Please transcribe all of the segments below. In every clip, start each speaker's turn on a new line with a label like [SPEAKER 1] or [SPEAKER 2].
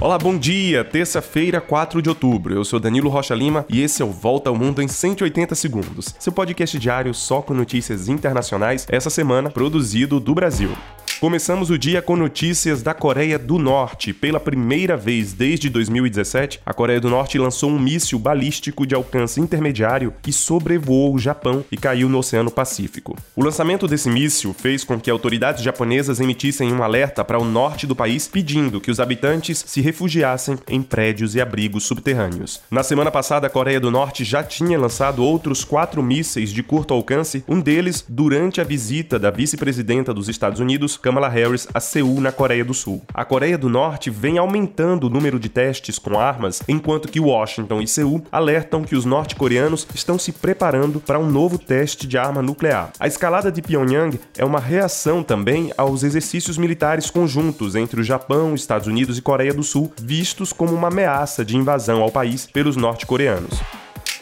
[SPEAKER 1] Olá, bom dia! Terça-feira, 4 de outubro. Eu sou Danilo Rocha Lima e esse é o Volta ao Mundo em 180 Segundos, seu podcast diário só com notícias internacionais, essa semana produzido do Brasil. Começamos o dia com notícias da Coreia do Norte. Pela primeira vez desde 2017, a Coreia do Norte lançou um míssil balístico de alcance intermediário que sobrevoou o Japão e caiu no Oceano Pacífico. O lançamento desse míssil fez com que autoridades japonesas emitissem um alerta para o norte do país pedindo que os habitantes se refugiassem em prédios e abrigos subterrâneos. Na semana passada, a Coreia do Norte já tinha lançado outros quatro mísseis de curto alcance, um deles durante a visita da vice-presidenta dos Estados Unidos, Kamala Harris a Seul, na Coreia do Sul. A Coreia do Norte vem aumentando o número de testes com armas, enquanto que Washington e Seul alertam que os norte-coreanos estão se preparando para um novo teste de arma nuclear. A escalada de Pyongyang é uma reação também aos exercícios militares conjuntos entre o Japão, Estados Unidos e Coreia do Sul, vistos como uma ameaça de invasão ao país pelos norte-coreanos.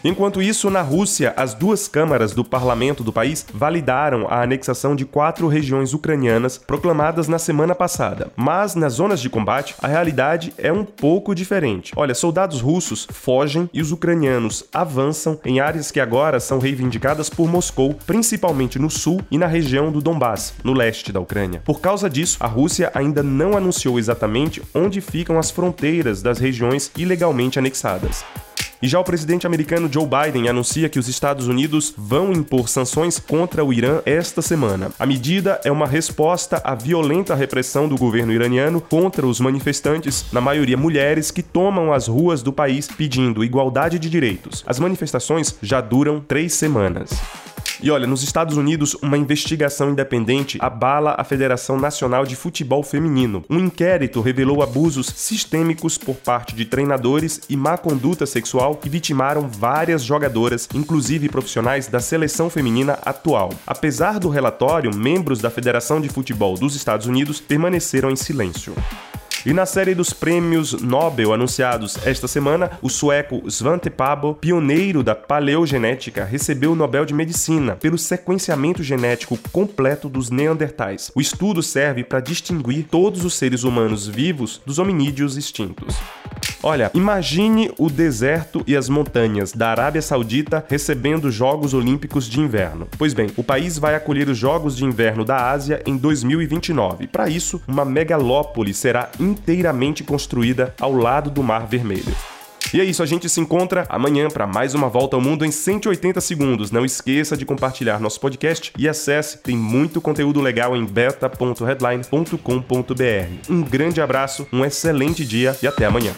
[SPEAKER 1] Enquanto isso, na Rússia, as duas câmaras do parlamento do país validaram a anexação de quatro regiões ucranianas proclamadas na semana passada. Mas nas zonas de combate, a realidade é um pouco diferente. Olha, soldados russos fogem e os ucranianos avançam em áreas que agora são reivindicadas por Moscou, principalmente no sul e na região do Donbass, no leste da Ucrânia. Por causa disso, a Rússia ainda não anunciou exatamente onde ficam as fronteiras das regiões ilegalmente anexadas. E já o presidente americano Joe Biden anuncia que os Estados Unidos vão impor sanções contra o Irã esta semana. A medida é uma resposta à violenta repressão do governo iraniano contra os manifestantes, na maioria mulheres, que tomam as ruas do país pedindo igualdade de direitos. As manifestações já duram três semanas. E olha, nos Estados Unidos, uma investigação independente abala a Federação Nacional de Futebol Feminino. Um inquérito revelou abusos sistêmicos por parte de treinadores e má conduta sexual que vitimaram várias jogadoras, inclusive profissionais da seleção feminina atual. Apesar do relatório, membros da Federação de Futebol dos Estados Unidos permaneceram em silêncio. E na série dos prêmios Nobel anunciados esta semana, o sueco Svante Pabo, pioneiro da paleogenética, recebeu o Nobel de Medicina pelo sequenciamento genético completo dos neandertais. O estudo serve para distinguir todos os seres humanos vivos dos hominídeos extintos. Olha, imagine o deserto e as montanhas da Arábia Saudita recebendo Jogos Olímpicos de Inverno. Pois bem, o país vai acolher os Jogos de Inverno da Ásia em 2029. Para isso, uma megalópole será inteiramente construída ao lado do Mar Vermelho. E é isso, a gente se encontra amanhã para mais uma volta ao mundo em 180 segundos. Não esqueça de compartilhar nosso podcast e acesse, tem muito conteúdo legal em beta.headline.com.br. Um grande abraço, um excelente dia e até amanhã.